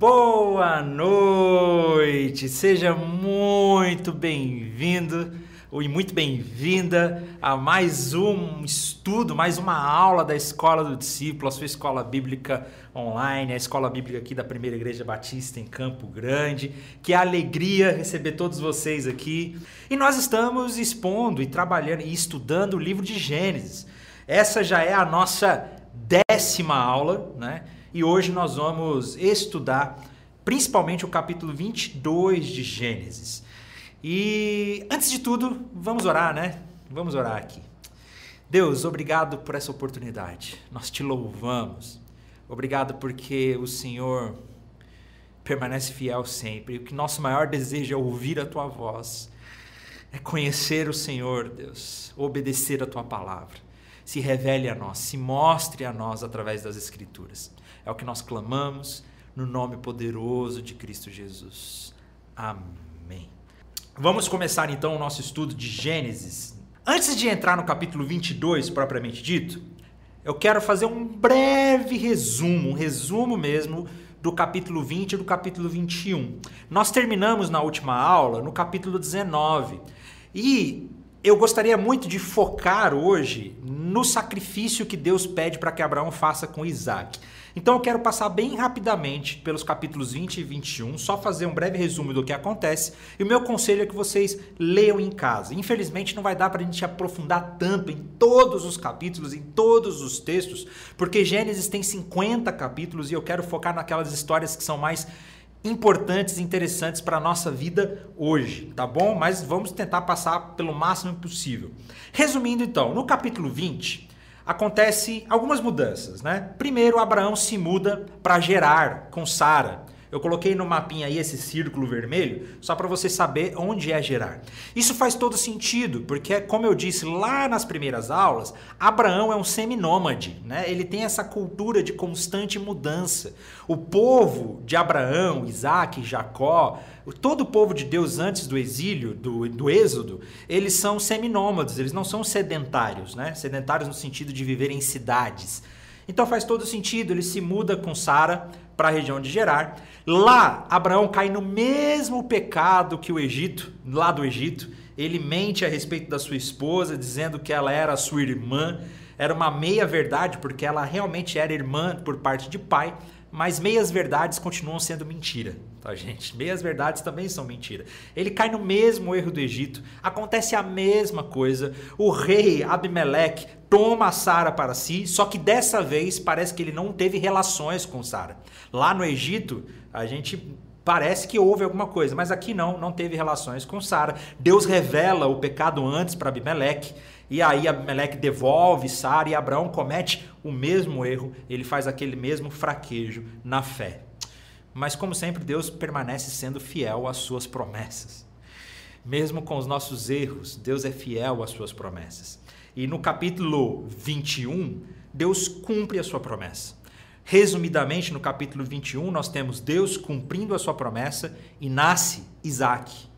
Boa noite, seja muito bem-vindo e muito bem-vinda a mais um estudo, mais uma aula da Escola do Discípulo, a sua escola bíblica online, a escola bíblica aqui da Primeira Igreja Batista em Campo Grande. Que alegria receber todos vocês aqui. E nós estamos expondo e trabalhando e estudando o livro de Gênesis. Essa já é a nossa décima aula, né? E hoje nós vamos estudar principalmente o capítulo 22 de Gênesis. E antes de tudo, vamos orar, né? Vamos orar aqui. Deus, obrigado por essa oportunidade. Nós te louvamos. Obrigado porque o Senhor permanece fiel sempre. O que nosso maior desejo é ouvir a tua voz, é conhecer o Senhor, Deus, obedecer a tua palavra. Se revele a nós, se mostre a nós através das Escrituras. É o que nós clamamos no nome poderoso de Cristo Jesus. Amém. Vamos começar então o nosso estudo de Gênesis. Antes de entrar no capítulo 22 propriamente dito, eu quero fazer um breve resumo, um resumo mesmo do capítulo 20 e do capítulo 21. Nós terminamos na última aula no capítulo 19 e eu gostaria muito de focar hoje no sacrifício que Deus pede para que Abraão faça com Isaac. Então eu quero passar bem rapidamente pelos capítulos 20 e 21, só fazer um breve resumo do que acontece. E o meu conselho é que vocês leiam em casa. Infelizmente não vai dar para a gente aprofundar tanto em todos os capítulos, em todos os textos, porque Gênesis tem 50 capítulos e eu quero focar naquelas histórias que são mais importantes e interessantes para a nossa vida hoje, tá bom? Mas vamos tentar passar pelo máximo possível. Resumindo então, no capítulo 20, acontece algumas mudanças, né? Primeiro, Abraão se muda para Gerar com Sara. Eu coloquei no mapinha aí esse círculo vermelho, só para você saber onde é Gerar. Isso faz todo sentido, porque como eu disse lá nas primeiras aulas, Abraão é um seminômade, né? Ele tem essa cultura de constante mudança. O povo de Abraão, Isaac, Jacó, todo o povo de Deus antes do exílio, do, do êxodo, eles são seminômades, eles não são sedentários, né? Sedentários no sentido de viver em cidades. Então faz todo sentido, ele se muda com Sara para a região de Gerar. Lá, Abraão cai no mesmo pecado que o Egito, lá do Egito. Ele mente a respeito da sua esposa, dizendo que ela era sua irmã. Era uma meia verdade, porque ela realmente era irmã por parte de pai, mas meias verdades continuam sendo mentira, tá, gente? Meias verdades também são mentira. Ele cai no mesmo erro do Egito, acontece a mesma coisa. O rei Abimeleque toma Sara para si, só que dessa vez parece que ele não teve relações com Sara. Lá no Egito, a gente parece que houve alguma coisa, mas aqui não, não teve relações com Sara. Deus revela o pecado antes para Abimeleque. E aí Abimeleque devolve Sara e Abraão comete o mesmo erro, ele faz aquele mesmo fraquejo na fé. Mas como sempre, Deus permanece sendo fiel às suas promessas. Mesmo com os nossos erros, Deus é fiel às suas promessas. E no capítulo 21, Deus cumpre a sua promessa. Resumidamente, no capítulo 21, nós temos Deus cumprindo a sua promessa e nasce Isaac,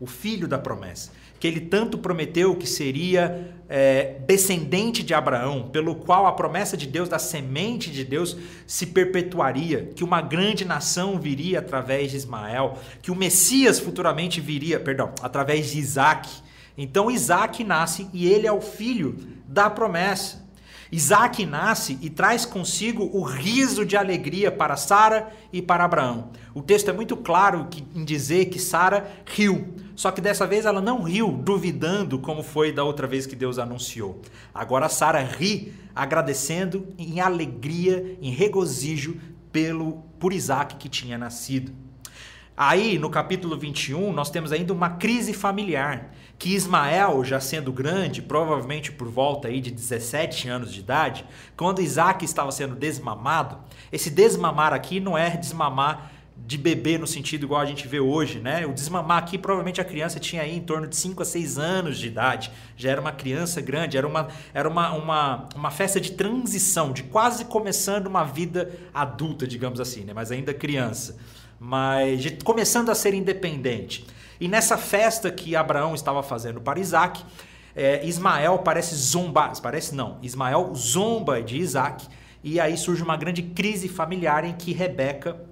o filho da promessa que ele tanto prometeu que seria é, descendente de Abraão, pelo qual a promessa de Deus, da semente de Deus, se perpetuaria, que uma grande nação viria através de Ismael, que o Messias futuramente viria, perdão, através de Isaac. Então Isaac nasce e ele é o filho da promessa. Isaac nasce e traz consigo o riso de alegria para Sara e para Abraão. O texto é muito claro em dizer que Sara riu, só que dessa vez ela não riu duvidando como foi da outra vez que Deus anunciou. Agora Sara ri agradecendo em alegria, em regozijo pelo por Isaac que tinha nascido. Aí, no capítulo 21, nós temos ainda uma crise familiar que Ismael, já sendo grande, provavelmente por volta aí de 17 anos de idade, quando Isaac estava sendo desmamado, esse desmamar aqui não é desmamar de bebê no sentido igual a gente vê hoje, né? O desmamar aqui, provavelmente a criança tinha aí em torno de 5 a 6 anos de idade, já era uma criança grande, era uma, era uma, uma, uma festa de transição, de quase começando uma vida adulta, digamos assim, né? Mas ainda criança, mas de, começando a ser independente. E nessa festa que Abraão estava fazendo para Isaac, é, Ismael parece zombar, parece não, Ismael zomba de Isaac, e aí surge uma grande crise familiar em que Rebeca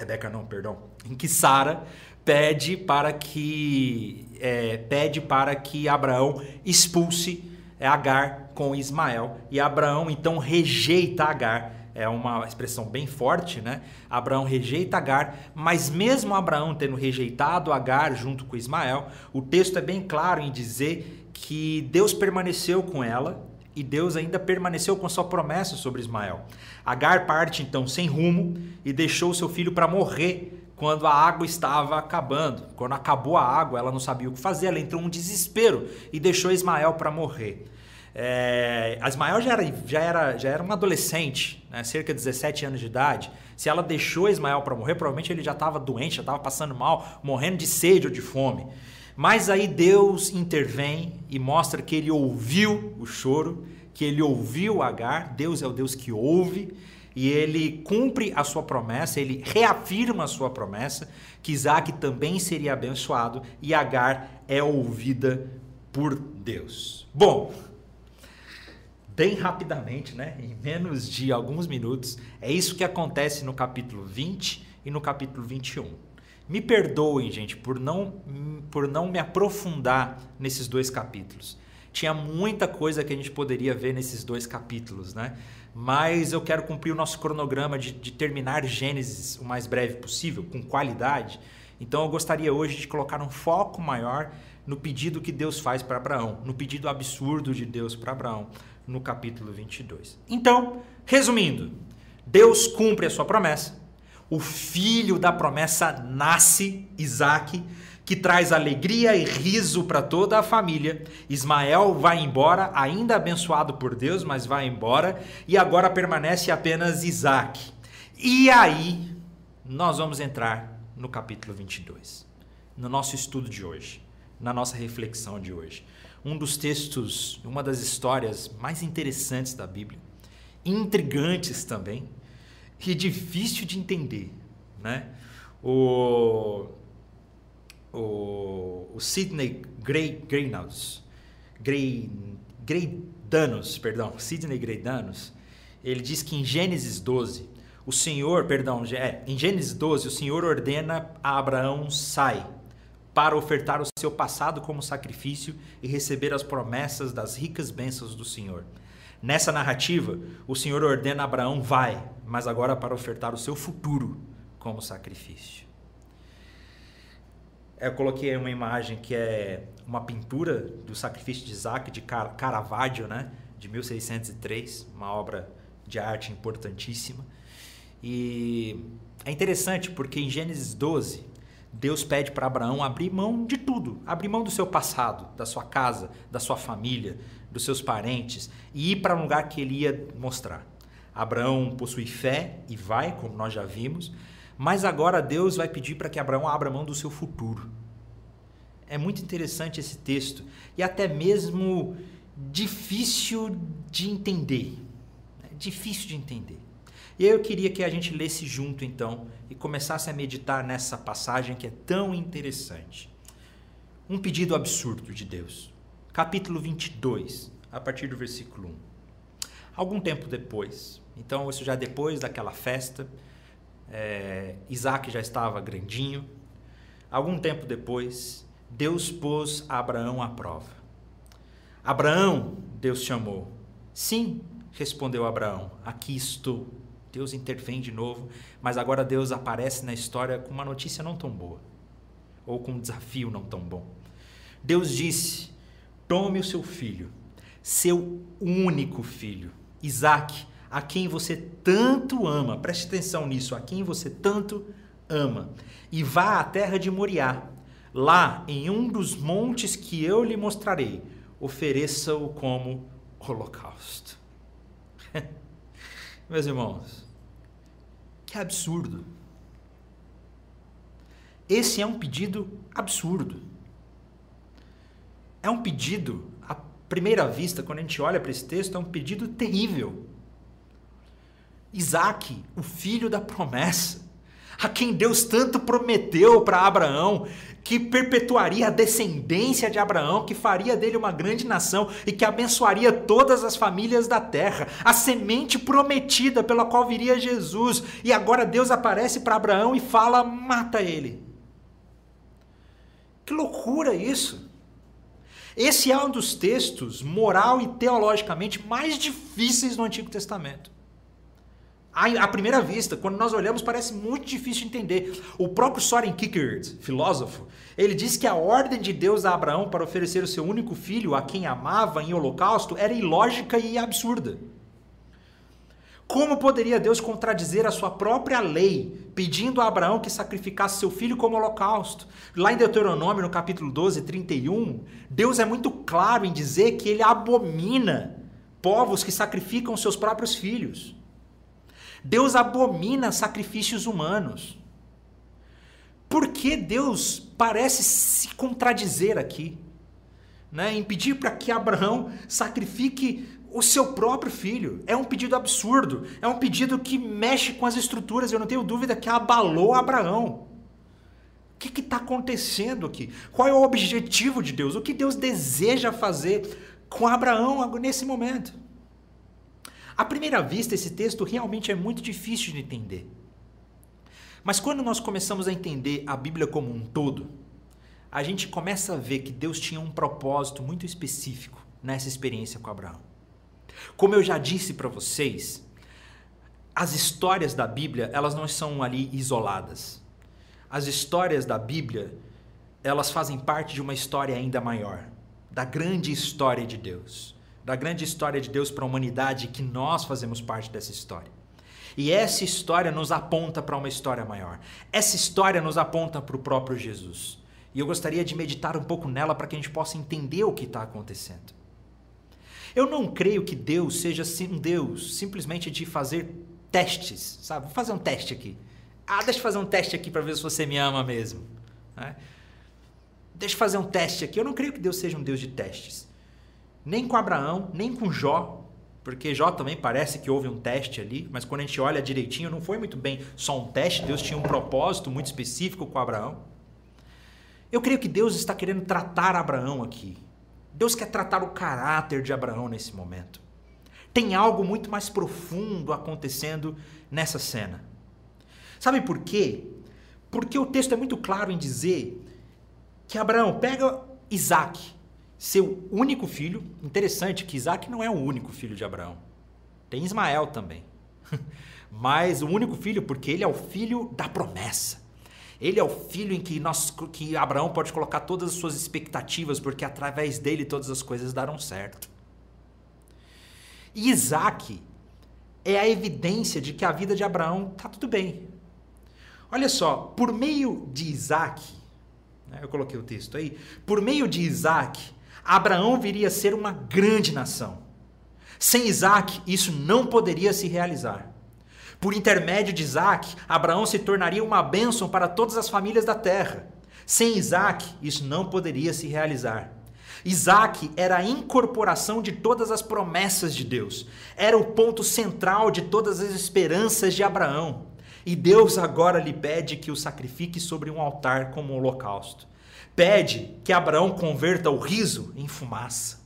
Rebeca não, perdão, em que Sara pede para que é, pede para que Abraão expulse é, Agar com Ismael e Abraão então rejeita Agar é uma expressão bem forte, né? Abraão rejeita Agar, mas mesmo Abraão tendo rejeitado Agar junto com Ismael, o texto é bem claro em dizer que Deus permaneceu com ela e Deus ainda permaneceu com a sua promessa sobre Ismael. Agar parte então sem rumo e deixou seu filho para morrer quando a água estava acabando. Quando acabou a água, ela não sabia o que fazer, ela entrou um desespero e deixou Ismael para morrer. É, a Ismael já era, já era, já era uma adolescente, né, cerca de 17 anos de idade. Se ela deixou Ismael para morrer, provavelmente ele já estava doente, já estava passando mal, morrendo de sede ou de fome. Mas aí Deus intervém e mostra que ele ouviu o choro, que ele ouviu Agar. Deus é o Deus que ouve e ele cumpre a sua promessa, ele reafirma a sua promessa que Isaac também seria abençoado e Agar é ouvida por Deus. Bom, bem rapidamente, né? em menos de alguns minutos. É isso que acontece no capítulo 20 e no capítulo 21. Me perdoem, gente, por não, por não me aprofundar nesses dois capítulos. Tinha muita coisa que a gente poderia ver nesses dois capítulos, né? Mas eu quero cumprir o nosso cronograma de, de terminar Gênesis o mais breve possível, com qualidade. Então eu gostaria hoje de colocar um foco maior no pedido que Deus faz para Abraão, no pedido absurdo de Deus para Abraão no capítulo 22. Então, resumindo, Deus cumpre a sua promessa, o filho da promessa nasce, Isaac, que traz alegria e riso para toda a família. Ismael vai embora, ainda abençoado por Deus, mas vai embora, e agora permanece apenas Isaac. E aí, nós vamos entrar no capítulo 22, no nosso estudo de hoje, na nossa reflexão de hoje um dos textos, uma das histórias mais interessantes da Bíblia, intrigantes também e difícil de entender, né? O, o, o Sidney Gray, Greynaus, Gray, Greydanos, perdão, Sidney Greydanos, ele diz que em Gênesis 12, o Senhor, perdão, é, em Gênesis 12, o Senhor ordena a Abraão sai para ofertar o seu passado como sacrifício e receber as promessas das ricas bênçãos do Senhor. Nessa narrativa, o Senhor ordena a Abraão: vai, mas agora para ofertar o seu futuro como sacrifício. Eu coloquei uma imagem que é uma pintura do sacrifício de Isaac de Caravaggio, né? de 1603, uma obra de arte importantíssima. E é interessante porque em Gênesis 12, Deus pede para Abraão abrir mão de tudo, abrir mão do seu passado, da sua casa, da sua família, dos seus parentes e ir para um lugar que ele ia mostrar. Abraão possui fé e vai, como nós já vimos, mas agora Deus vai pedir para que Abraão abra mão do seu futuro. É muito interessante esse texto e até mesmo difícil de entender. É difícil de entender. E eu queria que a gente lesse junto então e começasse a meditar nessa passagem que é tão interessante. Um pedido absurdo de Deus. Capítulo 22, a partir do versículo 1. Algum tempo depois, então isso já depois daquela festa, é, Isaac já estava grandinho. Algum tempo depois, Deus pôs Abraão à prova. Abraão, Deus chamou. Sim, respondeu Abraão, aqui estou. Deus intervém de novo, mas agora Deus aparece na história com uma notícia não tão boa, ou com um desafio não tão bom. Deus disse: Tome o seu filho, seu único filho, Isaac, a quem você tanto ama, preste atenção nisso, a quem você tanto ama, e vá à terra de Moriá. Lá, em um dos montes que eu lhe mostrarei, ofereça-o como holocausto. Meus irmãos, que absurdo. Esse é um pedido absurdo. É um pedido, à primeira vista, quando a gente olha para esse texto, é um pedido terrível. Isaac, o filho da promessa, a quem Deus tanto prometeu para Abraão, que perpetuaria a descendência de Abraão, que faria dele uma grande nação e que abençoaria todas as famílias da terra, a semente prometida pela qual viria Jesus. E agora Deus aparece para Abraão e fala: mata ele. Que loucura isso! Esse é um dos textos moral e teologicamente mais difíceis do Antigo Testamento. À primeira vista, quando nós olhamos, parece muito difícil de entender. O próprio Soren Kierkegaard, filósofo, ele diz que a ordem de Deus a Abraão para oferecer o seu único filho a quem amava em holocausto era ilógica e absurda. Como poderia Deus contradizer a sua própria lei, pedindo a Abraão que sacrificasse seu filho como holocausto? Lá em Deuteronômio, no capítulo 12, 31, Deus é muito claro em dizer que ele abomina povos que sacrificam seus próprios filhos. Deus abomina sacrifícios humanos. Por que Deus parece se contradizer aqui? Né? Em pedir para que Abraão sacrifique o seu próprio filho. É um pedido absurdo. É um pedido que mexe com as estruturas. Eu não tenho dúvida que abalou Abraão. O que está acontecendo aqui? Qual é o objetivo de Deus? O que Deus deseja fazer com Abraão nesse momento? À primeira vista, esse texto realmente é muito difícil de entender. Mas quando nós começamos a entender a Bíblia como um todo, a gente começa a ver que Deus tinha um propósito muito específico nessa experiência com Abraão. Como eu já disse para vocês, as histórias da Bíblia, elas não são ali isoladas. As histórias da Bíblia, elas fazem parte de uma história ainda maior, da grande história de Deus da grande história de Deus para a humanidade que nós fazemos parte dessa história. E essa história nos aponta para uma história maior. Essa história nos aponta para o próprio Jesus. E eu gostaria de meditar um pouco nela para que a gente possa entender o que está acontecendo. Eu não creio que Deus seja um Deus simplesmente de fazer testes, sabe? Vou fazer um teste aqui. Ah, deixa eu fazer um teste aqui para ver se você me ama mesmo. Né? Deixa eu fazer um teste aqui. Eu não creio que Deus seja um Deus de testes nem com Abraão, nem com Jó, porque Jó também parece que houve um teste ali, mas quando a gente olha direitinho, não foi muito bem só um teste, Deus tinha um propósito muito específico com Abraão. Eu creio que Deus está querendo tratar Abraão aqui. Deus quer tratar o caráter de Abraão nesse momento. Tem algo muito mais profundo acontecendo nessa cena. Sabe por quê? Porque o texto é muito claro em dizer que Abraão pega Isaac, seu único filho. Interessante que Isaac não é o único filho de Abraão. Tem Ismael também. Mas o único filho, porque ele é o filho da promessa. Ele é o filho em que, nós, que Abraão pode colocar todas as suas expectativas, porque através dele todas as coisas darão certo. E Isaac é a evidência de que a vida de Abraão está tudo bem. Olha só, por meio de Isaac, né, eu coloquei o texto aí, por meio de Isaac, Abraão viria a ser uma grande nação. Sem Isaac, isso não poderia se realizar. Por intermédio de Isaac, Abraão se tornaria uma bênção para todas as famílias da terra. Sem Isaac, isso não poderia se realizar. Isaac era a incorporação de todas as promessas de Deus, era o ponto central de todas as esperanças de Abraão. E Deus agora lhe pede que o sacrifique sobre um altar como holocausto. Pede que Abraão converta o riso em fumaça.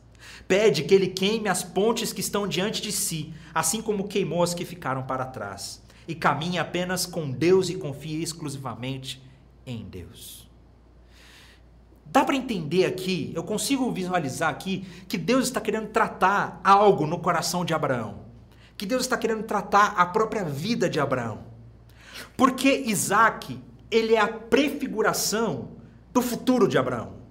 Pede que ele queime as pontes que estão diante de si, assim como queimou as que ficaram para trás. E caminhe apenas com Deus e confie exclusivamente em Deus. Dá para entender aqui, eu consigo visualizar aqui, que Deus está querendo tratar algo no coração de Abraão. Que Deus está querendo tratar a própria vida de Abraão. Porque Isaac, ele é a prefiguração do futuro de Abraão.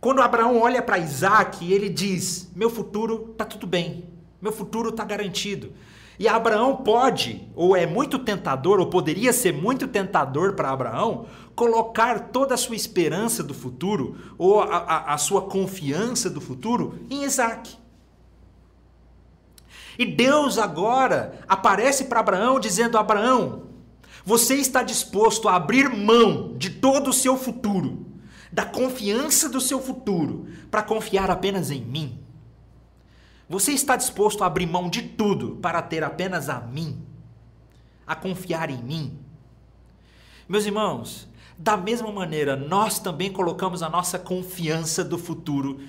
Quando Abraão olha para Isaac, ele diz: Meu futuro está tudo bem, meu futuro está garantido. E Abraão pode, ou é muito tentador, ou poderia ser muito tentador para Abraão, colocar toda a sua esperança do futuro, ou a, a, a sua confiança do futuro, em Isaac. E Deus agora aparece para Abraão dizendo: Abraão, você está disposto a abrir mão de todo o seu futuro, da confiança do seu futuro, para confiar apenas em mim? Você está disposto a abrir mão de tudo para ter apenas a mim? A confiar em mim? Meus irmãos, da mesma maneira, nós também colocamos a nossa confiança do futuro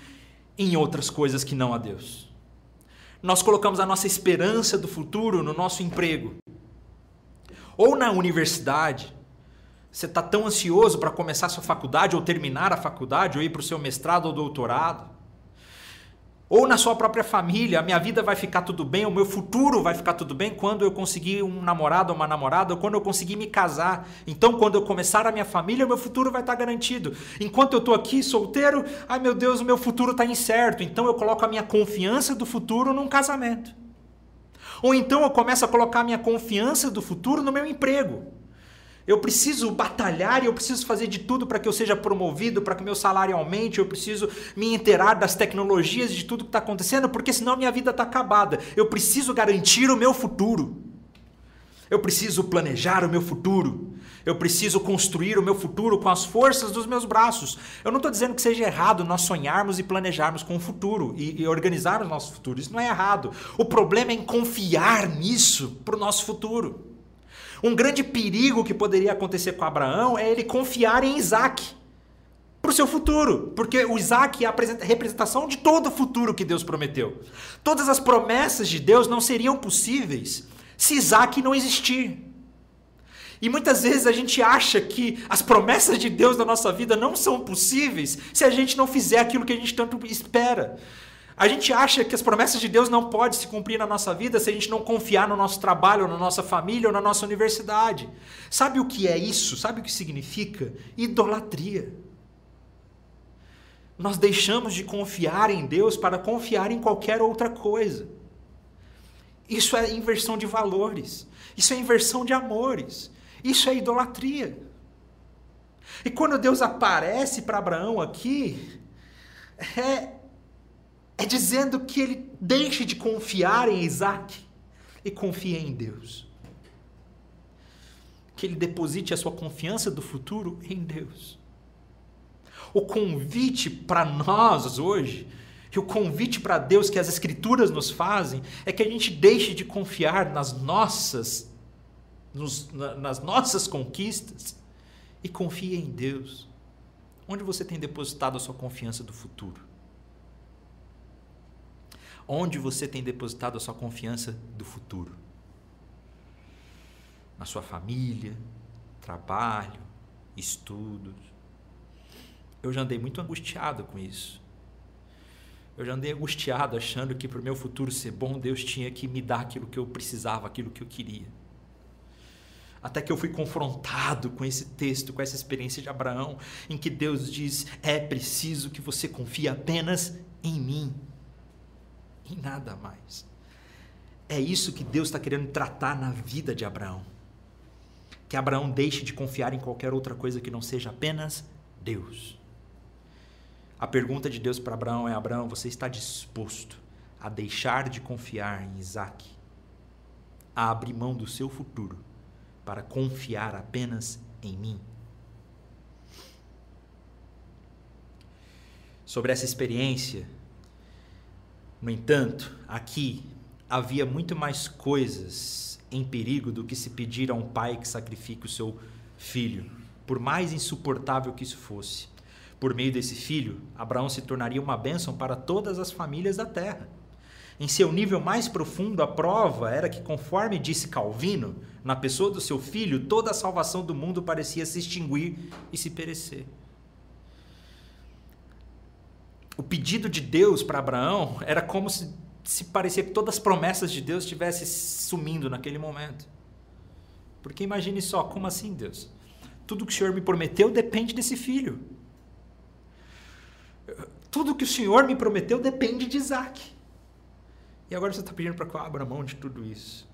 em outras coisas que não a Deus. Nós colocamos a nossa esperança do futuro no nosso emprego. Ou na universidade. Você está tão ansioso para começar a sua faculdade, ou terminar a faculdade, ou ir para o seu mestrado ou doutorado ou na sua própria família, a minha vida vai ficar tudo bem, o meu futuro vai ficar tudo bem quando eu conseguir um namorado ou uma namorada, ou quando eu conseguir me casar. Então, quando eu começar a minha família, o meu futuro vai estar garantido. Enquanto eu estou aqui solteiro, ai meu Deus, o meu futuro está incerto. Então, eu coloco a minha confiança do futuro num casamento. Ou então eu começo a colocar minha confiança do futuro no meu emprego. Eu preciso batalhar e eu preciso fazer de tudo para que eu seja promovido, para que meu salário aumente. Eu preciso me inteirar das tecnologias, de tudo que está acontecendo, porque senão minha vida está acabada. Eu preciso garantir o meu futuro. Eu preciso planejar o meu futuro. Eu preciso construir o meu futuro com as forças dos meus braços. Eu não estou dizendo que seja errado nós sonharmos e planejarmos com o futuro e, e organizarmos nosso futuro. Isso não é errado. O problema é em confiar nisso para o nosso futuro. Um grande perigo que poderia acontecer com Abraão é ele confiar em Isaac para o seu futuro, porque o Isaac é a representação de todo o futuro que Deus prometeu. Todas as promessas de Deus não seriam possíveis se Isaac não existir. E muitas vezes a gente acha que as promessas de Deus na nossa vida não são possíveis se a gente não fizer aquilo que a gente tanto espera. A gente acha que as promessas de Deus não podem se cumprir na nossa vida se a gente não confiar no nosso trabalho, na nossa família, ou na nossa universidade. Sabe o que é isso? Sabe o que significa? Idolatria. Nós deixamos de confiar em Deus para confiar em qualquer outra coisa. Isso é inversão de valores. Isso é inversão de amores. Isso é idolatria. E quando Deus aparece para Abraão aqui, é é dizendo que ele deixe de confiar em Isaac e confie em Deus. Que ele deposite a sua confiança do futuro em Deus. O convite para nós hoje, e o convite para Deus que as Escrituras nos fazem, é que a gente deixe de confiar nas nossas, nos, nas nossas conquistas e confie em Deus. Onde você tem depositado a sua confiança do futuro? Onde você tem depositado a sua confiança do futuro? Na sua família, trabalho, estudos. Eu já andei muito angustiado com isso. Eu já andei angustiado achando que para o meu futuro ser bom, Deus tinha que me dar aquilo que eu precisava, aquilo que eu queria. Até que eu fui confrontado com esse texto, com essa experiência de Abraão, em que Deus diz: é preciso que você confie apenas em mim e nada mais. É isso que Deus está querendo tratar na vida de Abraão. Que Abraão deixe de confiar em qualquer outra coisa que não seja apenas Deus. A pergunta de Deus para Abraão é: Abraão, você está disposto a deixar de confiar em Isaac, a abrir mão do seu futuro para confiar apenas em mim? Sobre essa experiência, no entanto, aqui havia muito mais coisas em perigo do que se pedir a um pai que sacrifique o seu filho, por mais insuportável que isso fosse. Por meio desse filho, Abraão se tornaria uma bênção para todas as famílias da terra. Em seu nível mais profundo, a prova era que, conforme disse Calvino, na pessoa do seu filho, toda a salvação do mundo parecia se extinguir e se perecer o pedido de Deus para Abraão era como se, se parecia que todas as promessas de Deus estivessem sumindo naquele momento. Porque imagine só, como assim, Deus? Tudo que o Senhor me prometeu depende desse filho. Tudo que o Senhor me prometeu depende de Isaac. E agora você está pedindo para que eu abra mão de tudo isso.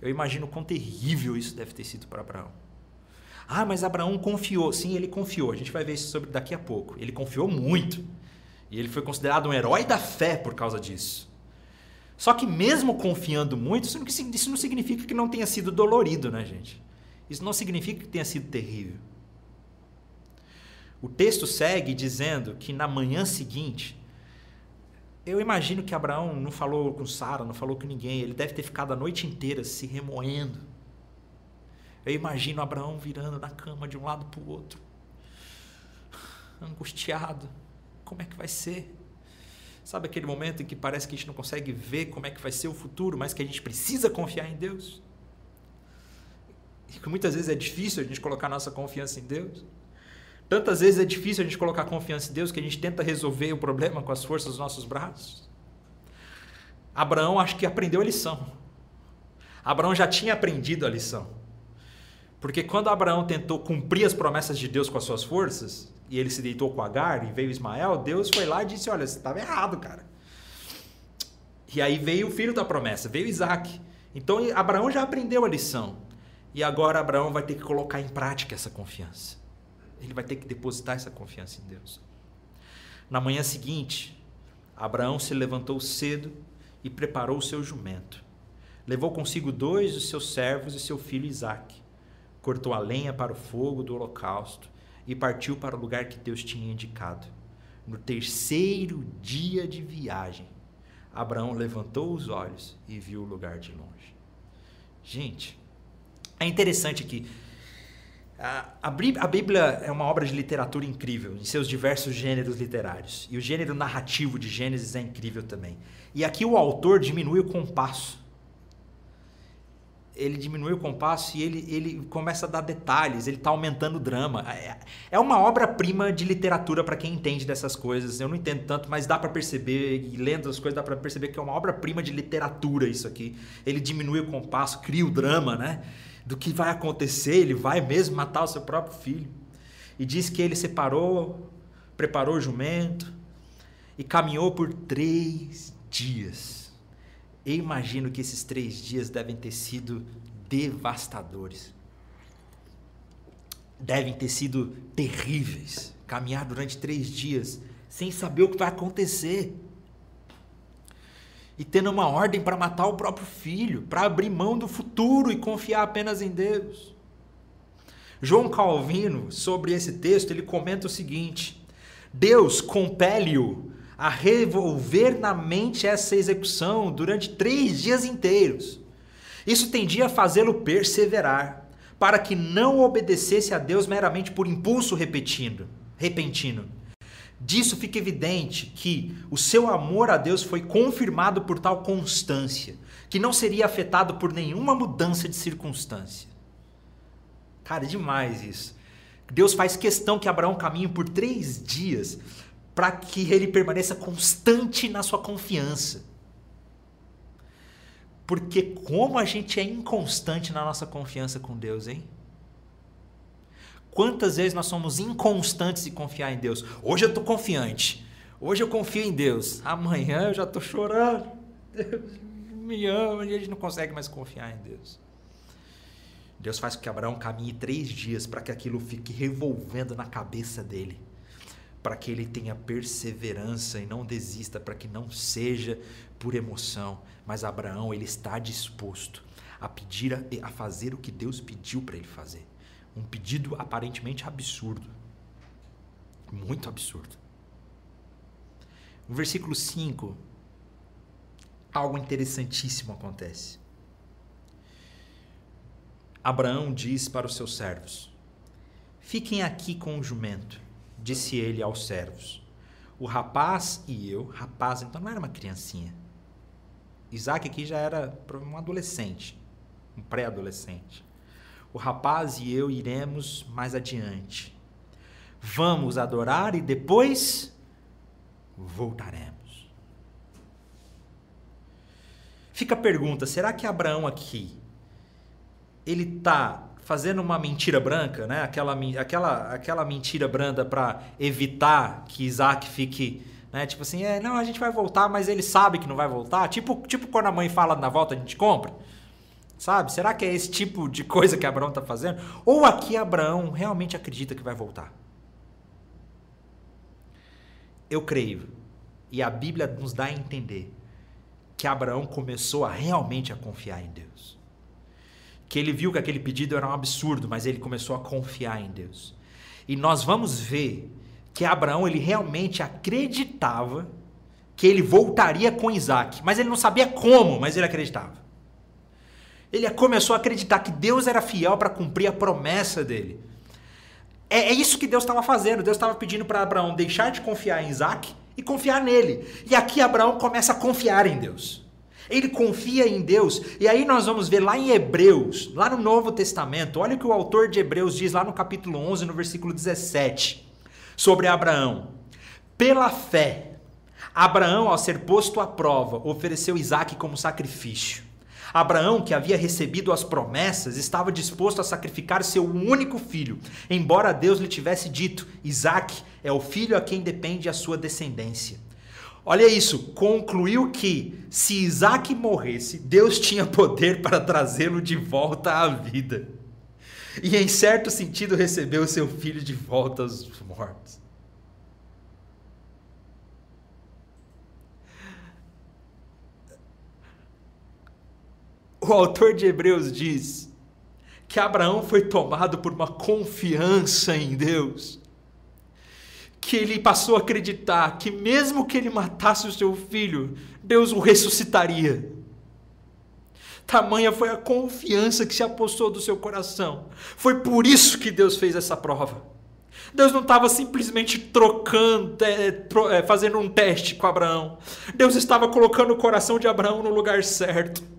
Eu imagino quão terrível isso deve ter sido para Abraão. Ah, mas Abraão confiou. Sim, ele confiou. A gente vai ver isso sobre daqui a pouco. Ele confiou muito. E ele foi considerado um herói da fé por causa disso. Só que mesmo confiando muito, isso não, isso não significa que não tenha sido dolorido, né, gente? Isso não significa que tenha sido terrível. O texto segue dizendo que na manhã seguinte, eu imagino que Abraão não falou com Sara, não falou com ninguém, ele deve ter ficado a noite inteira se remoendo Eu imagino Abraão virando na cama de um lado para o outro, angustiado. Como é que vai ser? Sabe aquele momento em que parece que a gente não consegue ver como é que vai ser o futuro, mas que a gente precisa confiar em Deus? E que muitas vezes é difícil a gente colocar nossa confiança em Deus. Tantas vezes é difícil a gente colocar confiança em Deus que a gente tenta resolver o problema com as forças dos nossos braços. Abraão acho que aprendeu a lição. Abraão já tinha aprendido a lição. Porque quando Abraão tentou cumprir as promessas de Deus com as suas forças, e ele se deitou com Agar e veio Ismael, Deus foi lá e disse: Olha, você estava errado, cara. E aí veio o filho da promessa, veio Isaac. Então Abraão já aprendeu a lição. E agora Abraão vai ter que colocar em prática essa confiança. Ele vai ter que depositar essa confiança em Deus. Na manhã seguinte, Abraão se levantou cedo e preparou o seu jumento. Levou consigo dois dos seus servos e seu filho Isaque. Cortou a lenha para o fogo do holocausto e partiu para o lugar que Deus tinha indicado. No terceiro dia de viagem, Abraão levantou os olhos e viu o lugar de longe. Gente, é interessante que a Bíblia é uma obra de literatura incrível, em seus diversos gêneros literários. E o gênero narrativo de Gênesis é incrível também. E aqui o autor diminui o compasso. Ele diminui o compasso e ele, ele começa a dar detalhes, ele está aumentando o drama. É, é uma obra-prima de literatura para quem entende dessas coisas. Eu não entendo tanto, mas dá para perceber, e lendo as coisas, dá para perceber que é uma obra-prima de literatura isso aqui. Ele diminui o compasso, cria o drama, né? Do que vai acontecer, ele vai mesmo matar o seu próprio filho. E diz que ele separou, preparou o jumento e caminhou por três dias. Eu imagino que esses três dias devem ter sido devastadores. Devem ter sido terríveis. Caminhar durante três dias sem saber o que vai acontecer e tendo uma ordem para matar o próprio filho, para abrir mão do futuro e confiar apenas em Deus. João Calvino, sobre esse texto, ele comenta o seguinte: Deus compele-o a revolver na mente essa execução durante três dias inteiros. Isso tendia a fazê-lo perseverar, para que não obedecesse a Deus meramente por impulso repetindo, repentino, Disso fica evidente que o seu amor a Deus foi confirmado por tal constância, que não seria afetado por nenhuma mudança de circunstância. Cara, é demais isso. Deus faz questão que Abraão caminhe por três dias para que ele permaneça constante na sua confiança. Porque como a gente é inconstante na nossa confiança com Deus, hein? Quantas vezes nós somos inconstantes em confiar em Deus? Hoje eu estou confiante. Hoje eu confio em Deus. Amanhã eu já estou chorando. Deus me ama e a gente não consegue mais confiar em Deus. Deus faz com que Abraão caminhe três dias para que aquilo fique revolvendo na cabeça dele. Para que ele tenha perseverança e não desista, para que não seja por emoção. Mas Abraão, ele está disposto a pedir, a, a fazer o que Deus pediu para ele fazer. Um pedido aparentemente absurdo. Muito absurdo. No versículo 5, algo interessantíssimo acontece. Abraão diz para os seus servos: Fiquem aqui com o jumento, disse ele aos servos. O rapaz e eu, rapaz, então não era uma criancinha. Isaac aqui já era um adolescente, um pré-adolescente. O rapaz e eu iremos mais adiante. Vamos adorar e depois voltaremos. Fica a pergunta: será que Abraão aqui ele está fazendo uma mentira branca, né? Aquela, aquela, aquela mentira branda para evitar que Isaac fique, né? Tipo assim, é, não, a gente vai voltar, mas ele sabe que não vai voltar. Tipo, tipo quando a mãe fala na volta a gente compra. Sabe? Será que é esse tipo de coisa que Abraão está fazendo? Ou aqui Abraão realmente acredita que vai voltar? Eu creio, e a Bíblia nos dá a entender, que Abraão começou a realmente a confiar em Deus. Que ele viu que aquele pedido era um absurdo, mas ele começou a confiar em Deus. E nós vamos ver que Abraão ele realmente acreditava que ele voltaria com Isaac, mas ele não sabia como, mas ele acreditava. Ele começou a acreditar que Deus era fiel para cumprir a promessa dele. É, é isso que Deus estava fazendo. Deus estava pedindo para Abraão deixar de confiar em Isaac e confiar nele. E aqui Abraão começa a confiar em Deus. Ele confia em Deus. E aí nós vamos ver lá em Hebreus, lá no Novo Testamento, olha o que o autor de Hebreus diz lá no capítulo 11, no versículo 17, sobre Abraão. Pela fé, Abraão, ao ser posto à prova, ofereceu Isaac como sacrifício. Abraão, que havia recebido as promessas, estava disposto a sacrificar seu único filho, embora Deus lhe tivesse dito: Isaac é o filho a quem depende a sua descendência. Olha isso, concluiu que se Isaac morresse, Deus tinha poder para trazê-lo de volta à vida. E em certo sentido recebeu seu filho de volta aos mortos. O autor de Hebreus diz que Abraão foi tomado por uma confiança em Deus que ele passou a acreditar que, mesmo que ele matasse o seu filho, Deus o ressuscitaria. Tamanha foi a confiança que se apossou do seu coração. Foi por isso que Deus fez essa prova. Deus não estava simplesmente trocando, é, tro, é, fazendo um teste com Abraão. Deus estava colocando o coração de Abraão no lugar certo.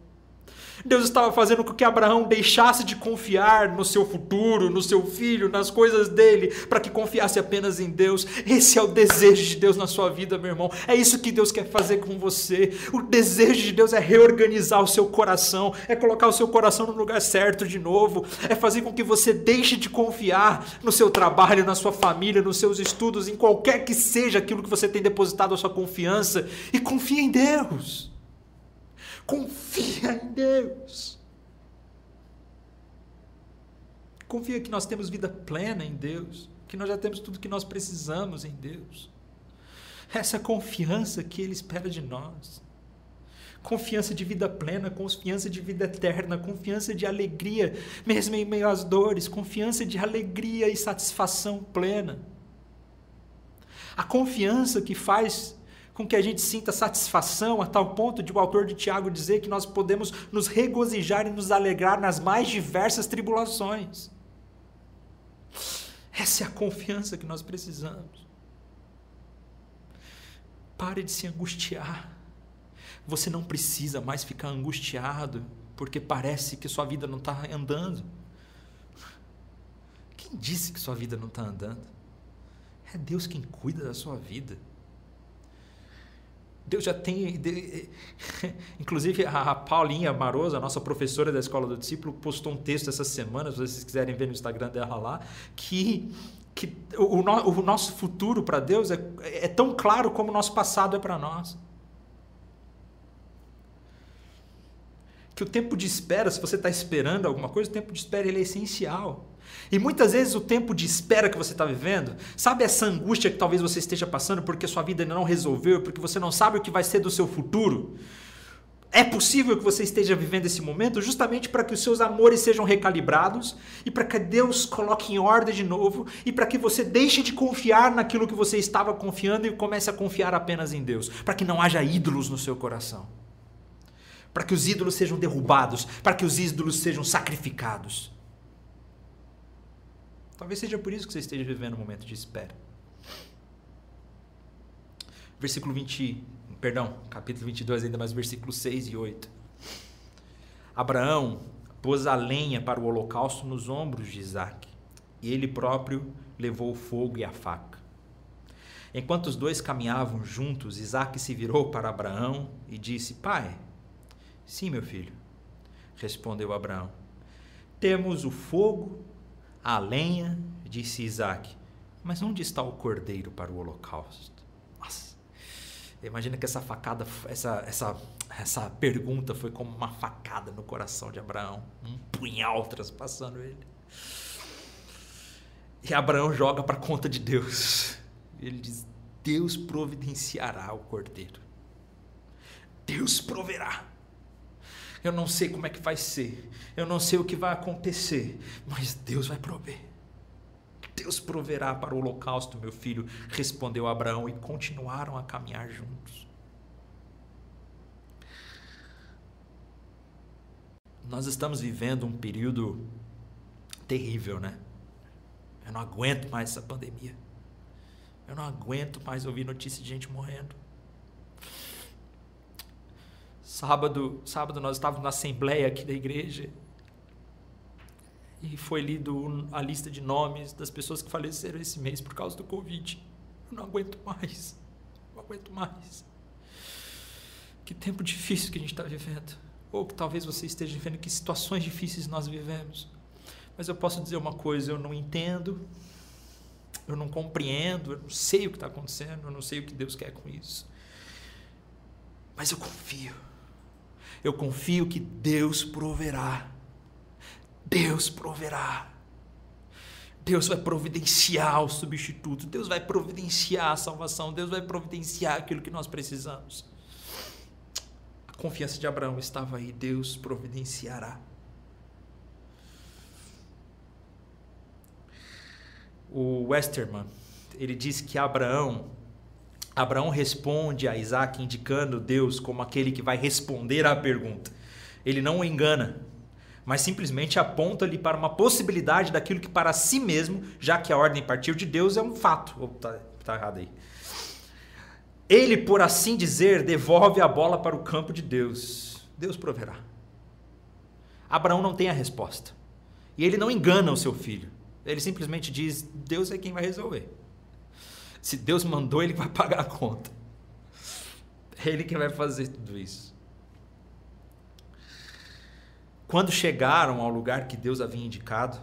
Deus estava fazendo com que Abraão deixasse de confiar no seu futuro, no seu filho, nas coisas dele, para que confiasse apenas em Deus. Esse é o desejo de Deus na sua vida, meu irmão. É isso que Deus quer fazer com você. O desejo de Deus é reorganizar o seu coração, é colocar o seu coração no lugar certo de novo, é fazer com que você deixe de confiar no seu trabalho, na sua família, nos seus estudos, em qualquer que seja aquilo que você tem depositado a sua confiança e confie em Deus. Confia em Deus. Confia que nós temos vida plena em Deus, que nós já temos tudo que nós precisamos em Deus. Essa confiança que Ele espera de nós. Confiança de vida plena, confiança de vida eterna, confiança de alegria, mesmo em meio às dores, confiança de alegria e satisfação plena. A confiança que faz com que a gente sinta satisfação a tal ponto de o autor de Tiago dizer que nós podemos nos regozijar e nos alegrar nas mais diversas tribulações. Essa é a confiança que nós precisamos. Pare de se angustiar. Você não precisa mais ficar angustiado porque parece que sua vida não está andando. Quem disse que sua vida não está andando? É Deus quem cuida da sua vida. Deus já tem. Inclusive, a Paulinha Marosa, nossa professora da Escola do Discípulo, postou um texto essa semana, se vocês quiserem ver no Instagram dela lá, que, que o, o nosso futuro para Deus é, é tão claro como o nosso passado é para nós. Que o tempo de espera, se você está esperando alguma coisa, o tempo de espera ele é essencial. E muitas vezes o tempo de espera que você está vivendo, sabe essa angústia que talvez você esteja passando porque sua vida ainda não resolveu, porque você não sabe o que vai ser do seu futuro? É possível que você esteja vivendo esse momento justamente para que os seus amores sejam recalibrados e para que Deus coloque em ordem de novo e para que você deixe de confiar naquilo que você estava confiando e comece a confiar apenas em Deus, para que não haja ídolos no seu coração. Para que os ídolos sejam derrubados, para que os ídolos sejam sacrificados. Talvez seja por isso que você esteja vivendo um momento de espera. Versículo 20, perdão, capítulo 22, ainda mais versículos 6 e 8. Abraão pôs a lenha para o holocausto nos ombros de Isaac, e ele próprio levou o fogo e a faca. Enquanto os dois caminhavam juntos, Isaac se virou para Abraão e disse: Pai, sim, meu filho, respondeu Abraão. Temos o fogo a lenha, disse Isaac, mas onde está o cordeiro para o holocausto? Nossa, imagina que essa facada, essa, essa, essa pergunta foi como uma facada no coração de Abraão, um punhal traspassando ele. E Abraão joga para conta de Deus. Ele diz: Deus providenciará o cordeiro. Deus proverá. Eu não sei como é que vai ser. Eu não sei o que vai acontecer. Mas Deus vai prover. Deus proverá para o holocausto, meu filho, respondeu Abraão e continuaram a caminhar juntos. Nós estamos vivendo um período terrível, né? Eu não aguento mais essa pandemia. Eu não aguento mais ouvir notícia de gente morrendo. Sábado, sábado nós estávamos na assembleia aqui da igreja e foi lido a lista de nomes das pessoas que faleceram esse mês por causa do Covid. Eu não aguento mais. Não aguento mais. Que tempo difícil que a gente está vivendo. Ou que talvez você esteja vivendo que situações difíceis nós vivemos. Mas eu posso dizer uma coisa: eu não entendo, eu não compreendo, eu não sei o que está acontecendo, eu não sei o que Deus quer com isso. Mas eu confio. Eu confio que Deus proverá. Deus proverá. Deus vai providenciar o substituto, Deus vai providenciar a salvação, Deus vai providenciar aquilo que nós precisamos confiança de Abraão estava aí, Deus providenciará. O Westerman, ele diz que Abraão, Abraão responde a Isaac indicando Deus como aquele que vai responder à pergunta. Ele não o engana, mas simplesmente aponta-lhe para uma possibilidade daquilo que para si mesmo, já que a ordem partiu de Deus, é um fato. Está tá errado aí. Ele, por assim dizer, devolve a bola para o campo de Deus. Deus proverá. Abraão não tem a resposta. E ele não engana o seu filho. Ele simplesmente diz: Deus é quem vai resolver. Se Deus mandou, ele vai pagar a conta. É ele quem vai fazer tudo isso. Quando chegaram ao lugar que Deus havia indicado,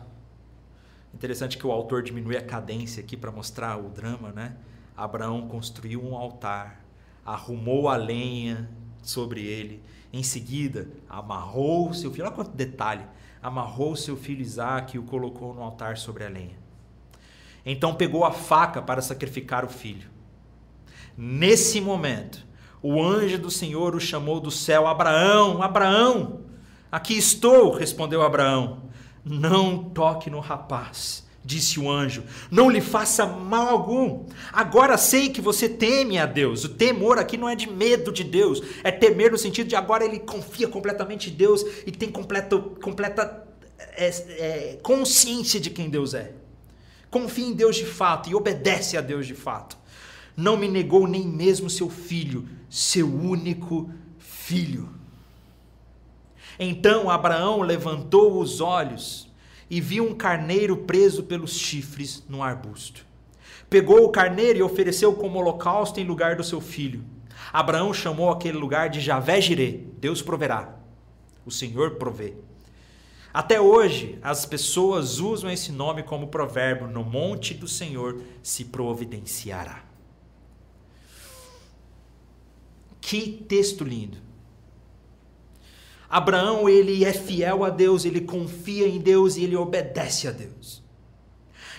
interessante que o autor diminui a cadência aqui para mostrar o drama, né? Abraão construiu um altar, arrumou a lenha sobre ele, em seguida amarrou seu filho, olha quanto detalhe, amarrou seu filho Isaac e o colocou no altar sobre a lenha. Então pegou a faca para sacrificar o filho. Nesse momento, o anjo do Senhor o chamou do céu: Abraão, Abraão, aqui estou, respondeu Abraão. Não toque no rapaz disse o anjo, não lhe faça mal algum. Agora sei que você teme a Deus. O temor aqui não é de medo de Deus, é temer no sentido de agora ele confia completamente em Deus e tem completa, completa é, é, consciência de quem Deus é. Confia em Deus de fato e obedece a Deus de fato. Não me negou nem mesmo seu filho, seu único filho. Então Abraão levantou os olhos e viu um carneiro preso pelos chifres num arbusto. Pegou o carneiro e ofereceu como holocausto em lugar do seu filho. Abraão chamou aquele lugar de Javé Jirê, Deus proverá. O Senhor provê. Até hoje, as pessoas usam esse nome como provérbio: no monte do Senhor se providenciará. Que texto lindo! Abraão, ele é fiel a Deus, ele confia em Deus e ele obedece a Deus.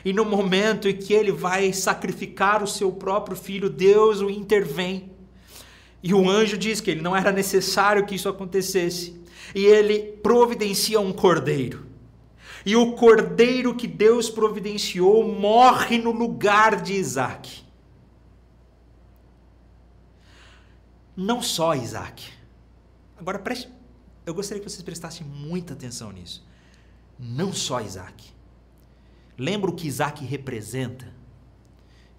E no momento em que ele vai sacrificar o seu próprio filho, Deus o intervém. E o anjo diz que ele não era necessário que isso acontecesse. E ele providencia um cordeiro. E o cordeiro que Deus providenciou morre no lugar de Isaac. Não só Isaac. Agora preste, eu gostaria que vocês prestassem muita atenção nisso. Não só Isaac. Lembra o que Isaac representa?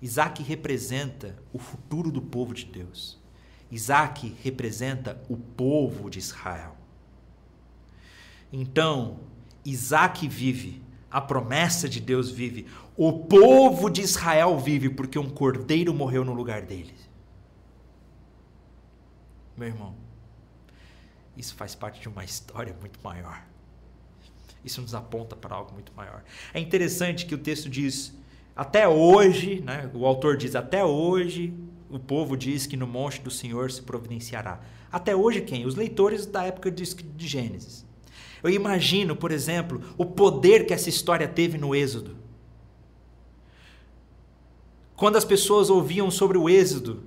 Isaac representa o futuro do povo de Deus. Isaac representa o povo de Israel. Então, Isaac vive, a promessa de Deus vive, o povo de Israel vive porque um cordeiro morreu no lugar deles. Meu irmão, isso faz parte de uma história muito maior. Isso nos aponta para algo muito maior. É interessante que o texto diz, até hoje, né, o autor diz, até hoje o povo diz que no monte do Senhor se providenciará. Até hoje quem? Os leitores da época de, Gênesis. Eu imagino, por exemplo, o poder que essa história teve no Êxodo. Quando as pessoas ouviam sobre o Êxodo,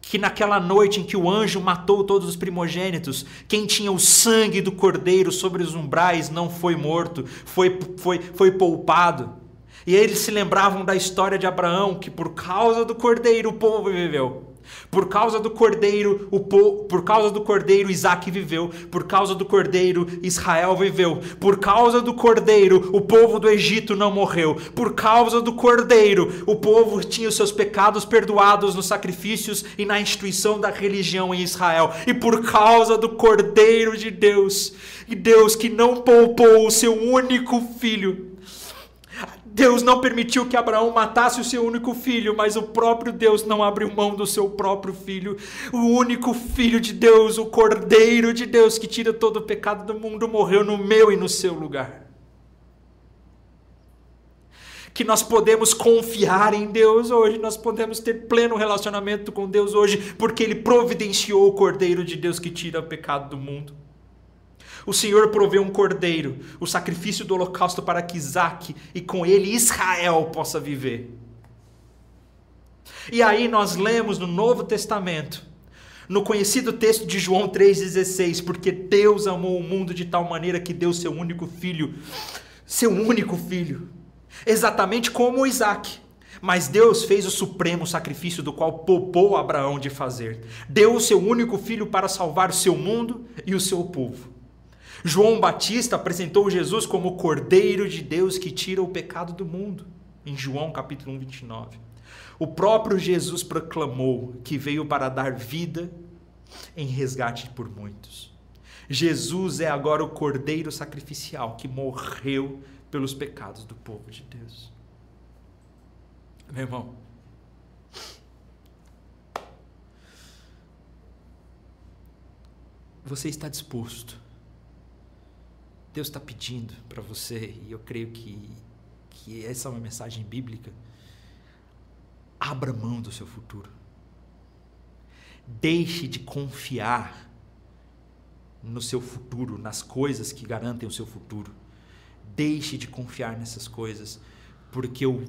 que naquela noite em que o anjo matou todos os primogênitos, quem tinha o sangue do cordeiro sobre os umbrais não foi morto, foi, foi, foi poupado. E eles se lembravam da história de Abraão, que por causa do cordeiro o povo viveu. Por causa do cordeiro, o po... por causa do cordeiro Isaac viveu, por causa do cordeiro Israel viveu, por causa do cordeiro o povo do Egito não morreu, por causa do cordeiro o povo tinha os seus pecados perdoados nos sacrifícios e na instituição da religião em Israel, e por causa do cordeiro de Deus, e Deus que não poupou o seu único filho, Deus não permitiu que Abraão matasse o seu único filho, mas o próprio Deus não abriu mão do seu próprio filho. O único filho de Deus, o Cordeiro de Deus que tira todo o pecado do mundo, morreu no meu e no seu lugar. Que nós podemos confiar em Deus hoje, nós podemos ter pleno relacionamento com Deus hoje, porque Ele providenciou o Cordeiro de Deus que tira o pecado do mundo. O Senhor proveu um cordeiro, o sacrifício do holocausto para que Isaac e com ele Israel possa viver. E aí nós lemos no Novo Testamento, no conhecido texto de João 3,16, porque Deus amou o mundo de tal maneira que deu seu único filho, seu único filho, exatamente como Isaac. Mas Deus fez o supremo sacrifício do qual poupou Abraão de fazer. Deu o seu único filho para salvar o seu mundo e o seu povo. João Batista apresentou Jesus como o Cordeiro de Deus que tira o pecado do mundo, em João capítulo 1, 29. O próprio Jesus proclamou que veio para dar vida em resgate por muitos. Jesus é agora o Cordeiro sacrificial que morreu pelos pecados do povo de Deus. Meu irmão, você está disposto Deus está pedindo para você, e eu creio que, que essa é uma mensagem bíblica. Abra mão do seu futuro. Deixe de confiar no seu futuro, nas coisas que garantem o seu futuro. Deixe de confiar nessas coisas, porque o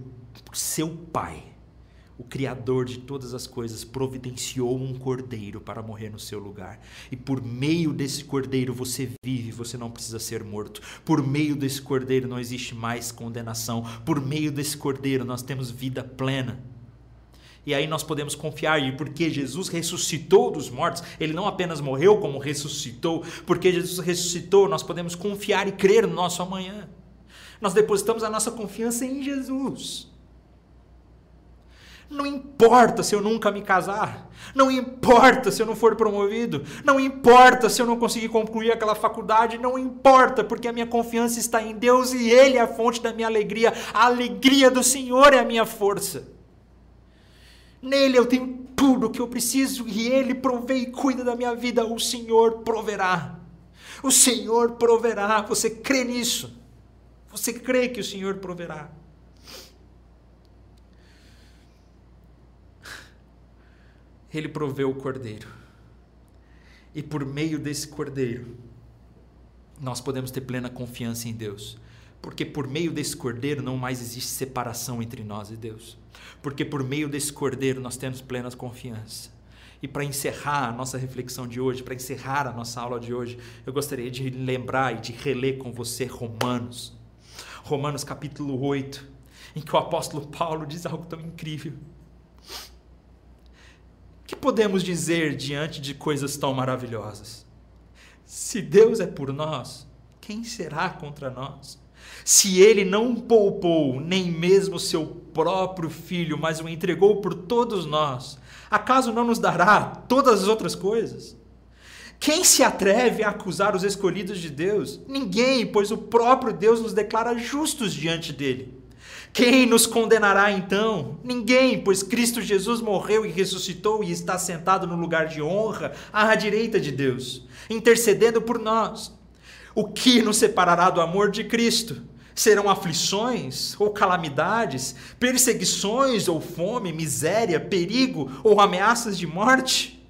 seu Pai o Criador de todas as coisas, providenciou um cordeiro para morrer no seu lugar. E por meio desse cordeiro você vive, você não precisa ser morto. Por meio desse cordeiro não existe mais condenação. Por meio desse cordeiro nós temos vida plena. E aí nós podemos confiar, e porque Jesus ressuscitou dos mortos, ele não apenas morreu, como ressuscitou, porque Jesus ressuscitou, nós podemos confiar e crer no nosso amanhã. Nós depositamos a nossa confiança em Jesus. Não importa se eu nunca me casar, não importa se eu não for promovido, não importa se eu não conseguir concluir aquela faculdade, não importa, porque a minha confiança está em Deus e Ele é a fonte da minha alegria. A alegria do Senhor é a minha força. Nele eu tenho tudo o que eu preciso e Ele provê e cuida da minha vida. O Senhor proverá. O Senhor proverá. Você crê nisso? Você crê que o Senhor proverá? Ele proveu o cordeiro. E por meio desse cordeiro, nós podemos ter plena confiança em Deus. Porque por meio desse cordeiro não mais existe separação entre nós e Deus. Porque por meio desse cordeiro nós temos plena confiança. E para encerrar a nossa reflexão de hoje, para encerrar a nossa aula de hoje, eu gostaria de lembrar e de reler com você Romanos. Romanos capítulo 8, em que o apóstolo Paulo diz algo tão incrível que podemos dizer diante de coisas tão maravilhosas? Se Deus é por nós, quem será contra nós? Se ele não poupou nem mesmo seu próprio filho, mas o entregou por todos nós, acaso não nos dará todas as outras coisas? Quem se atreve a acusar os escolhidos de Deus? Ninguém, pois o próprio Deus nos declara justos diante dele. Quem nos condenará então? Ninguém, pois Cristo Jesus morreu e ressuscitou e está sentado no lugar de honra à direita de Deus, intercedendo por nós. O que nos separará do amor de Cristo? Serão aflições ou calamidades, perseguições ou fome, miséria, perigo ou ameaças de morte?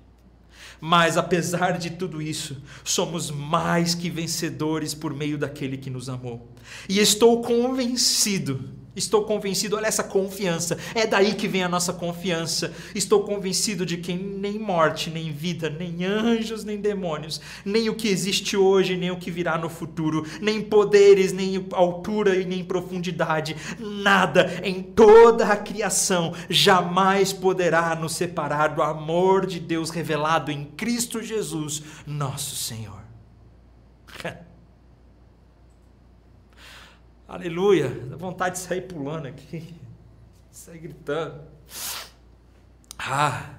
Mas apesar de tudo isso, somos mais que vencedores por meio daquele que nos amou. E estou convencido Estou convencido, olha essa confiança. É daí que vem a nossa confiança. Estou convencido de que nem morte, nem vida, nem anjos, nem demônios, nem o que existe hoje, nem o que virá no futuro, nem poderes, nem altura e nem profundidade, nada em toda a criação jamais poderá nos separar do amor de Deus revelado em Cristo Jesus, nosso Senhor. Aleluia. Dá vontade de sair pulando aqui. Sair gritando. Ah.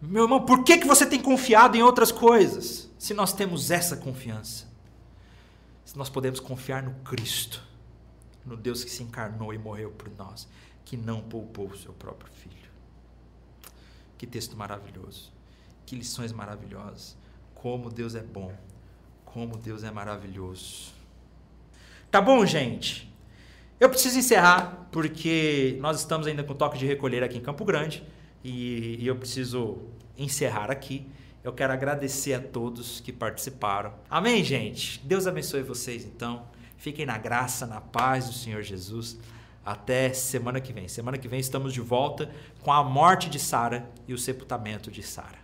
Meu irmão, por que, que você tem confiado em outras coisas? Se nós temos essa confiança. Se nós podemos confiar no Cristo. No Deus que se encarnou e morreu por nós. Que não poupou o seu próprio filho. Que texto maravilhoso. Que lições maravilhosas. Como Deus é bom. Como Deus é maravilhoso. Tá bom, gente? Eu preciso encerrar porque nós estamos ainda com toque de recolher aqui em Campo Grande e, e eu preciso encerrar aqui. Eu quero agradecer a todos que participaram. Amém, gente? Deus abençoe vocês então. Fiquem na graça, na paz do Senhor Jesus. Até semana que vem. Semana que vem estamos de volta com a morte de Sara e o sepultamento de Sara.